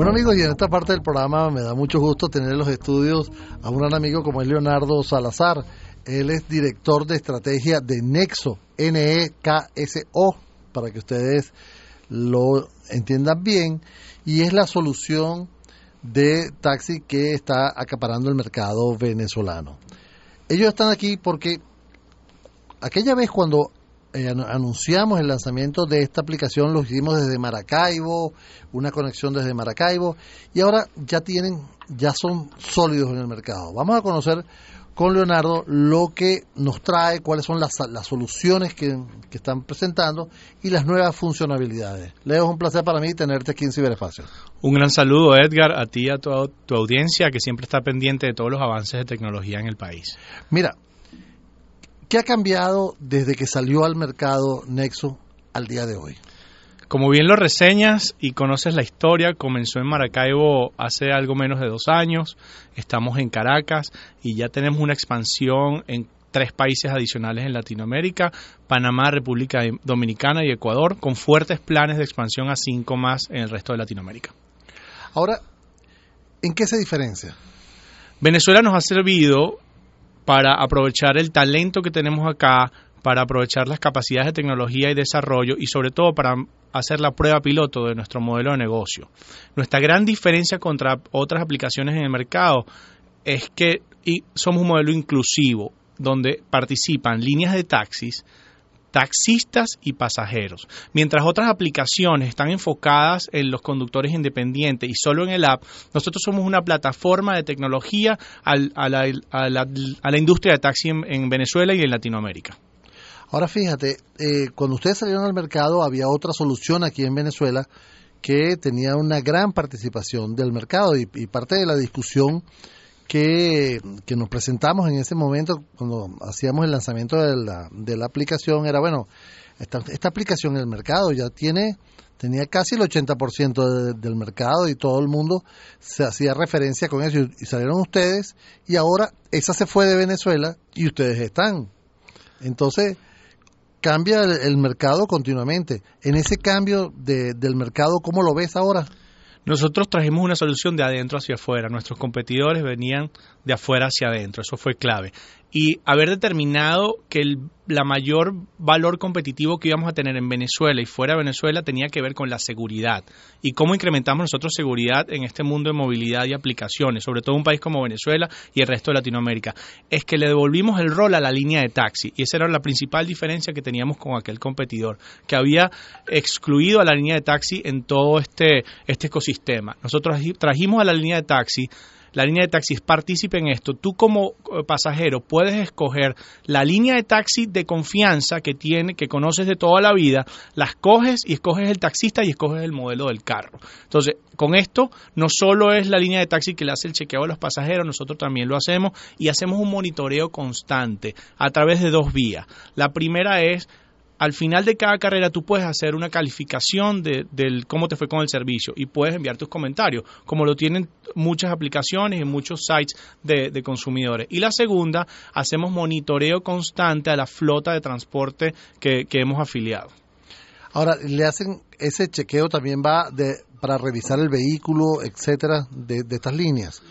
Bueno amigos, y en esta parte del programa me da mucho gusto tener en los estudios a un gran amigo como es Leonardo Salazar. Él es director de estrategia de Nexo, N-E-K-S-O, para que ustedes lo entiendan bien, y es la solución de taxi que está acaparando el mercado venezolano. Ellos están aquí porque aquella vez cuando eh, anunciamos el lanzamiento de esta aplicación, lo hicimos desde Maracaibo, una conexión desde Maracaibo, y ahora ya tienen, ya son sólidos en el mercado. Vamos a conocer con Leonardo lo que nos trae, cuáles son las, las soluciones que, que, están presentando y las nuevas funcionalidades. Leo, es un placer para mí tenerte aquí en Ciberespacio. Un gran saludo, Edgar, a ti y a tu, tu audiencia que siempre está pendiente de todos los avances de tecnología en el país. Mira, ¿Qué ha cambiado desde que salió al mercado Nexo al día de hoy? Como bien lo reseñas y conoces la historia, comenzó en Maracaibo hace algo menos de dos años, estamos en Caracas y ya tenemos una expansión en tres países adicionales en Latinoamérica, Panamá, República Dominicana y Ecuador, con fuertes planes de expansión a cinco más en el resto de Latinoamérica. Ahora, ¿en qué se diferencia? Venezuela nos ha servido para aprovechar el talento que tenemos acá, para aprovechar las capacidades de tecnología y desarrollo y sobre todo para hacer la prueba piloto de nuestro modelo de negocio. Nuestra gran diferencia contra otras aplicaciones en el mercado es que somos un modelo inclusivo donde participan líneas de taxis, taxistas y pasajeros. Mientras otras aplicaciones están enfocadas en los conductores independientes y solo en el app, nosotros somos una plataforma de tecnología a, la, industria de taxi en, Venezuela y en Latinoamérica. Ahora fíjate, eh, cuando ustedes salieron al mercado había otra solución aquí en Venezuela que tenía una gran participación del mercado y parte de la discusión que, nos presentamos en ese momento cuando hacíamos el lanzamiento de la, de la aplicación era, bueno, esta, esta aplicación en el mercado ya tiene tenía casi el 80% del mercado y todo el mundo se hacía referencia con eso y, salieron ustedes y ahora esa se fue de Venezuela y ustedes están. Entonces cambia el, mercado continuamente. En ese cambio de, del mercado, ¿cómo lo ves ahora? Nosotros trajimos una solución de adentro hacia afuera. Nuestros competidores venían de afuera hacia adentro. Eso fue clave y haber determinado que el la mayor valor competitivo que íbamos a tener en Venezuela y fuera de Venezuela tenía que ver con la seguridad y cómo incrementamos nosotros seguridad en este mundo de movilidad y aplicaciones, sobre todo un país como Venezuela y el resto de Latinoamérica. Es que le devolvimos el rol a la línea de taxi y esa era la principal diferencia que teníamos con aquel competidor, que había excluido a la línea de taxi en todo este, este ecosistema. Nosotros trajimos a la línea de taxi la línea de taxi es partícipe en esto. Tú como eh, pasajero puedes escoger la línea de taxi de confianza que tiene, que conoces de toda la vida, las coges y escoges el taxista y escoges el modelo del carro. Entonces, con esto no solo es la línea de taxi que le hace el chequeo a los pasajeros, nosotros también lo hacemos y hacemos un monitoreo constante a través de dos vías. La primera es al final de cada carrera tú puedes hacer una calificación de, cómo te fue con el servicio y puedes enviar tus comentarios, como lo tienen muchas aplicaciones y muchos sites de, consumidores. Y la segunda, hacemos monitoreo constante a la flota de transporte que, hemos afiliado. Ahora, le hacen ese chequeo también va de, para revisar el vehículo, etcétera, de, estas líneas.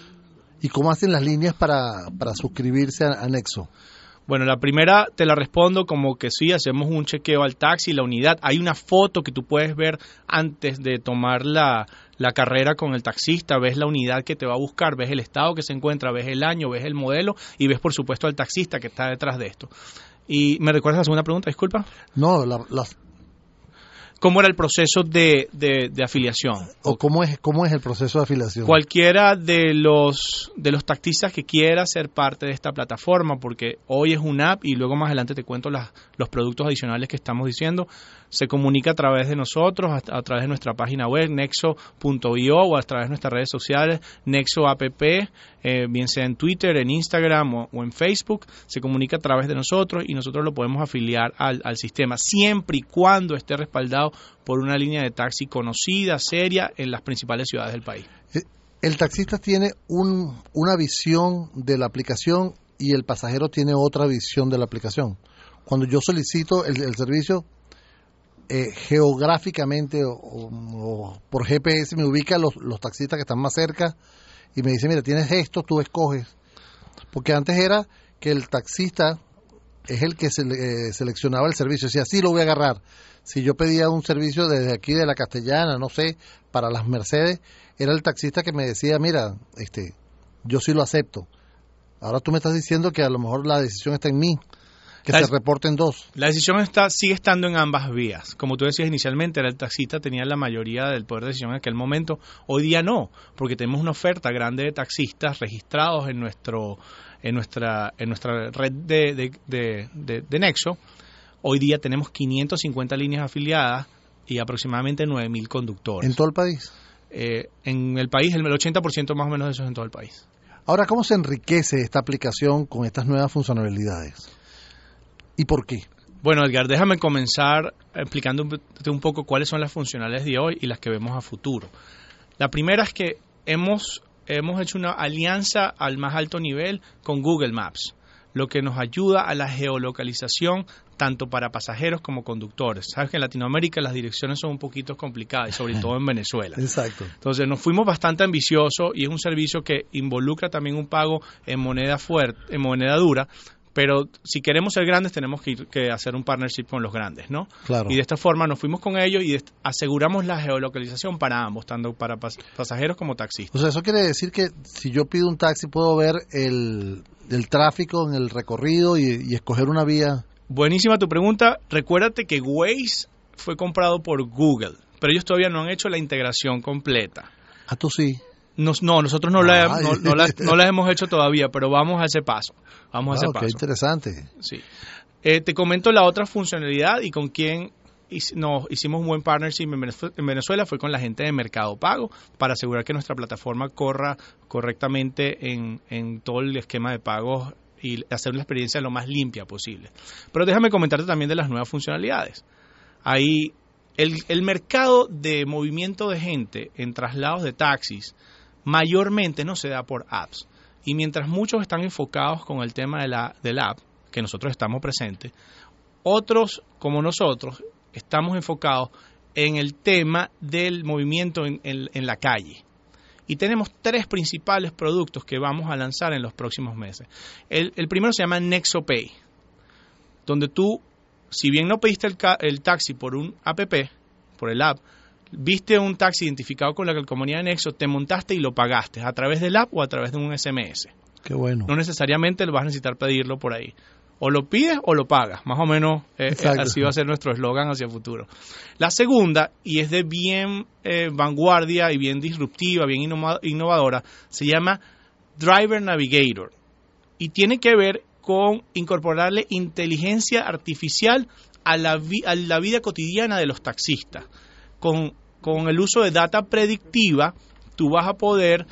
¿Y cómo hacen las líneas para, suscribirse a, a Nexo? Bueno, la primera te la respondo como que sí, hacemos un chequeo al taxi, la unidad. Hay una foto que tú puedes ver antes de tomar la, la carrera con el taxista, ves la unidad que te va a buscar, ves el estado que se encuentra, ves el año, ves el modelo y ves por supuesto al taxista que está detrás de esto. ¿Y me recuerdas la segunda pregunta? Disculpa. No, la, la, cómo era el proceso de, de, afiliación. ¿O cómo es, cómo es el proceso de afiliación? Cualquiera de los, de los taxistas que quiera ser parte de esta plataforma, porque hoy es una app y luego más adelante te cuento las, los productos adicionales que estamos diciendo, se comunica a través de nosotros, a, a través de nuestra página web, nexo.io o a través de nuestras redes sociales, Nexo App, eh, bien sea en Twitter, en Instagram o, en Facebook, se comunica a través de nosotros y nosotros lo podemos afiliar al, al sistema, siempre y cuando esté respaldado por una línea de taxi conocida, seria, en las principales ciudades del país. Eh, el taxista tiene un, una visión de la aplicación y el pasajero tiene otra visión de la aplicación. Cuando yo solicito el servicio, eh, geográficamente o, o, por GPS me ubica los, los taxistas que están más cerca y me dice, mira, tienes esto, tú escoges. Porque antes era que el taxista es el que se, eh, seleccionaba el servicio, decía, sí lo voy a agarrar. Si yo pedía un servicio desde aquí de la Castellana, no sé, para las Mercedes, era el taxista que me decía, mira, este, yo sí lo acepto. Ahora tú me estás diciendo que a lo mejor la decisión está en mí que la, se reporten dos. La decisión está sigue estando en ambas vías. Como tú decías inicialmente, era el taxista tenía la mayoría del poder de decisión en aquel momento. Hoy día no, porque tenemos una oferta grande de taxistas registrados en nuestro en nuestra en nuestra red de, de, de, de, de Nexo. Hoy día tenemos 550 líneas afiliadas y aproximadamente 9.000 conductores. ¿En todo el país? Eh, en el país, el 80% más o menos de eso es en todo el país. Ahora, ¿cómo se enriquece esta aplicación con estas nuevas funcionalidades? ¿Y por qué? Bueno, Edgar, déjame comenzar explicándote un poco cuáles son las funcionalidades de hoy y las que vemos a futuro. La primera es que hemos, hemos hecho una alianza al más alto nivel con Google Maps, lo que nos ayuda a la geolocalización tanto para pasajeros como conductores. Sabes que en Latinoamérica las direcciones son un poquito complicadas, y sobre todo en Venezuela. Exacto. Entonces nos fuimos bastante ambiciosos y es un servicio que involucra también un pago en moneda fuerte, en moneda dura, pero si queremos ser grandes tenemos que, ir, que, hacer un partnership con los grandes, ¿no? Claro. Y de esta forma nos fuimos con ellos y aseguramos la geolocalización para ambos, tanto para pas pasajeros como taxistas. O sea, eso quiere decir que si yo pido un taxi puedo ver el, el tráfico en el recorrido y, y escoger una vía. Buenísima tu pregunta. Recuérdate que Waze fue comprado por Google, pero ellos todavía no han hecho la integración completa. Ah, tú sí. Nos, no, nosotros no, la, no, no, la, no, la, hemos hecho todavía, pero vamos a ese paso. Vamos a ese wow, paso. Qué interesante. Sí. Eh, te comento la otra funcionalidad y con quién nos hicimos un buen partnership en Venezuela fue con la gente de Mercado Pago para asegurar que nuestra plataforma corra correctamente en, en todo el esquema de pagos y hacer una experiencia lo más limpia posible. Pero déjame comentarte también de las nuevas funcionalidades. Ahí el, el mercado de movimiento de gente en traslados de taxis mayormente no se da por apps. Y mientras muchos están enfocados con el tema de la, del app, que nosotros estamos presentes, otros como nosotros estamos enfocados en el tema del movimiento en, en, en la calle. Y tenemos tres principales productos que vamos a lanzar en los próximos meses. El, el primero se llama NexoPay, donde tú, si bien no pediste el, el taxi por un app, por el app, viste un taxi identificado con la calcomanía de Nexo, te montaste y lo pagaste a través del app o a través de un SMS. Qué bueno. No necesariamente lo vas a necesitar pedirlo por ahí. O lo pides o lo pagas. Más o menos eh, así va a ser nuestro eslogan hacia el futuro. La segunda, y es de bien eh, vanguardia y bien disruptiva, bien innova innovadora, se llama Driver Navigator. Y tiene que ver con incorporarle inteligencia artificial a la, vi a la vida cotidiana de los taxistas con, con, el uso de data predictiva, tú vas a poder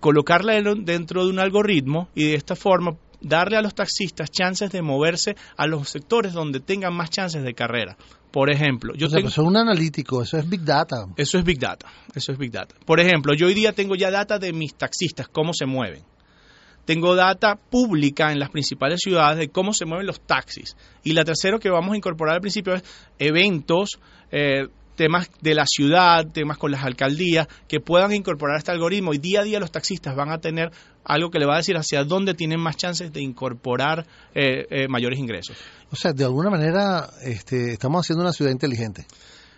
colocarla dentro de un algoritmo y de esta forma darle a los taxistas chances de moverse a los sectores donde tengan más chances de carrera. Por ejemplo, yo o sea, tengo, eso es un analítico, eso es Big Data. Eso es Big Data, eso es Big Data. Por ejemplo, yo hoy día tengo ya data de mis taxistas, cómo se mueven. Tengo data pública en las principales ciudades de cómo se mueven los taxis. Y la tercera que vamos a incorporar al principio es eventos, eh, temas de la ciudad, temas con las alcaldías, que puedan incorporar este algoritmo y día a día los taxistas van a tener algo que le va a decir hacia dónde tienen más chances de incorporar eh, eh, mayores ingresos. O sea, de alguna manera este, estamos haciendo una ciudad inteligente.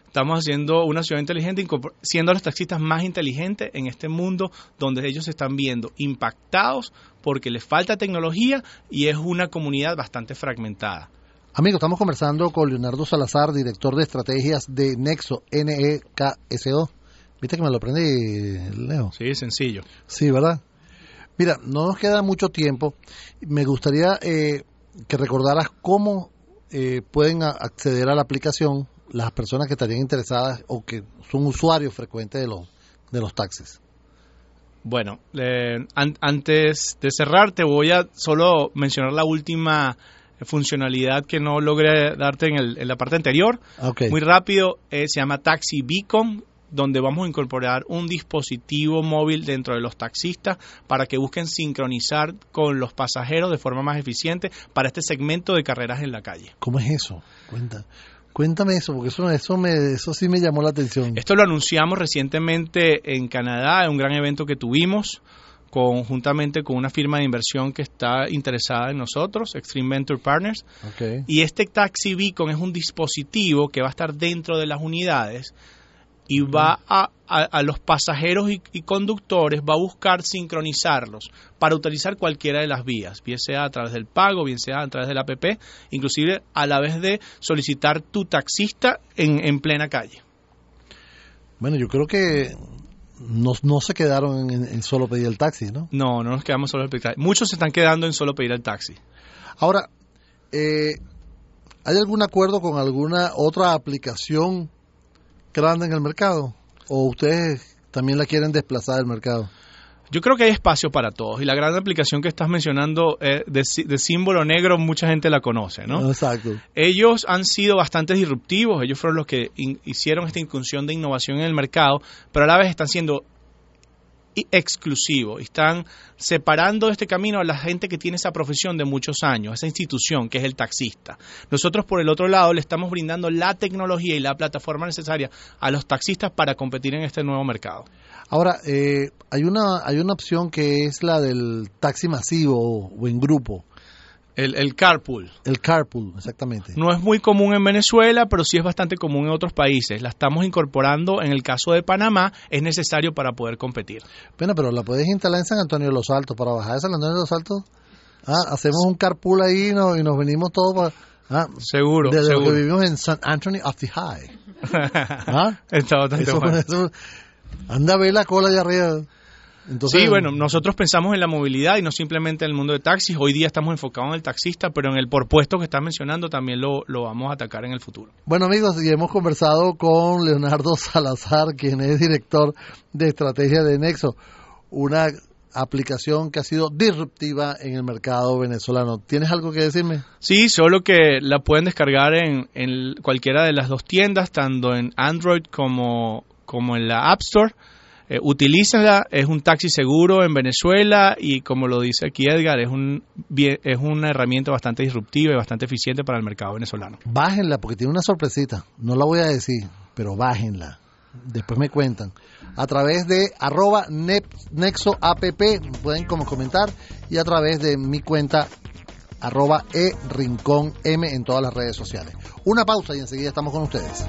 Estamos haciendo una ciudad inteligente, siendo a los taxistas más inteligentes en este mundo donde ellos se están viendo impactados porque les falta tecnología y es una comunidad bastante fragmentada. Amigos, estamos conversando con Leonardo Salazar, director de estrategias de Nexo, N-E-K-S-O. ¿Viste que me lo aprendí, Leo? Sí, sencillo. Sí, ¿verdad? Mira, no nos queda mucho tiempo. Me gustaría eh, que recordaras cómo eh, pueden acceder a la aplicación las personas que estarían interesadas o que son usuarios frecuentes de los, de los taxis? Bueno, eh, an- antes de cerrar, te voy a solo mencionar la última funcionalidad que no logré darte en, el- en la parte anterior. Muy rápido, eh, se llama Taxi Beacon, donde vamos a incorporar un dispositivo móvil dentro de los taxistas para que busquen sincronizar con los pasajeros de forma más eficiente para este segmento de carreras en la calle. ¿Cómo es eso? Cuenta, cuéntame eso, porque eso, eso, me, eso sí me llamó la atención. Esto lo anunciamos recientemente en Canadá, en un gran evento que tuvimos conjuntamente con una firma de inversión que está interesada en nosotros, Extreme Venture Partners. Y este Taxi Beacon es un dispositivo que va a estar dentro de las unidades y va a, a- a los pasajeros y, y conductores, va a buscar sincronizarlos para utilizar cualquiera de las vías, bien sea a través del pago, bien sea a través del app, inclusive a la vez de solicitar tu taxista en, en plena calle. Bueno, yo creo que no, no se quedaron en, en solo pedir el taxi, ¿no? No, no nos quedamos solo pedir. Muchos se están quedando en solo pedir el taxi. Ahora, eh, ¿hay algún acuerdo con alguna otra aplicación grande en el mercado? ¿O ustedes también la quieren desplazar del mercado? Yo creo que hay espacio para todos y la gran aplicación que estás mencionando eh, de, de símbolo negro mucha gente la conoce, ¿no? Exacto. Ellos han sido bastante disruptivos, ellos fueron los que in- hicieron esta incursión de innovación en el mercado, pero a la vez están siendo exclusivos, están separando este camino a la gente que tiene esa profesión de muchos años, esa institución que es el taxista. Nosotros por el otro lado le estamos brindando la tecnología y la plataforma necesaria a los taxistas para competir en este nuevo mercado. Ahora, eh, hay una hay una opción que es la del taxi masivo o en grupo, El, el carpool. el carpool, exactamente. No es muy común en Venezuela, pero sí es bastante común en otros países. La estamos incorporando en el caso de Panamá, es necesario para poder competir. Bueno, pero la puedes instalar en San Antonio de los Altos. Para bajar de San Antonio de los Altos, ah, hacemos un carpool ahí y nos, y nos venimos todos para... Ah, Seguro, desde lo que seguro. vivimos en San Anthony of the High. ¿Ah? Está bastante Eso- bueno. eso- anda a ver la cola allá arriba. Entonces, Sí, bueno, nosotros pensamos en la movilidad y no simplemente en el mundo de taxis. Hoy día estamos enfocados en el taxista, pero en el por puesto que estás mencionando también lo, lo vamos a atacar en el futuro. Bueno amigos, y hemos conversado con Leonardo Salazar, quien es director de estrategia de Nexo, una aplicación que ha sido disruptiva en el mercado venezolano. ¿Tienes algo que decirme? Sí, solo que la pueden descargar en, en cualquiera de las dos tiendas, tanto en Android como, como en la App Store. Eh, utilícenla, es un taxi seguro en Venezuela y como lo dice aquí Edgar, es, un, es una herramienta bastante disruptiva y bastante eficiente para el mercado venezolano. Bájenla porque tiene una sorpresita. No la voy a decir, pero bájenla. Después me cuentan. A través de arroba nep- nexo app pueden como comentar y a través de mi cuenta arroba e rincón m en todas las redes sociales. Una pausa y enseguida estamos con ustedes.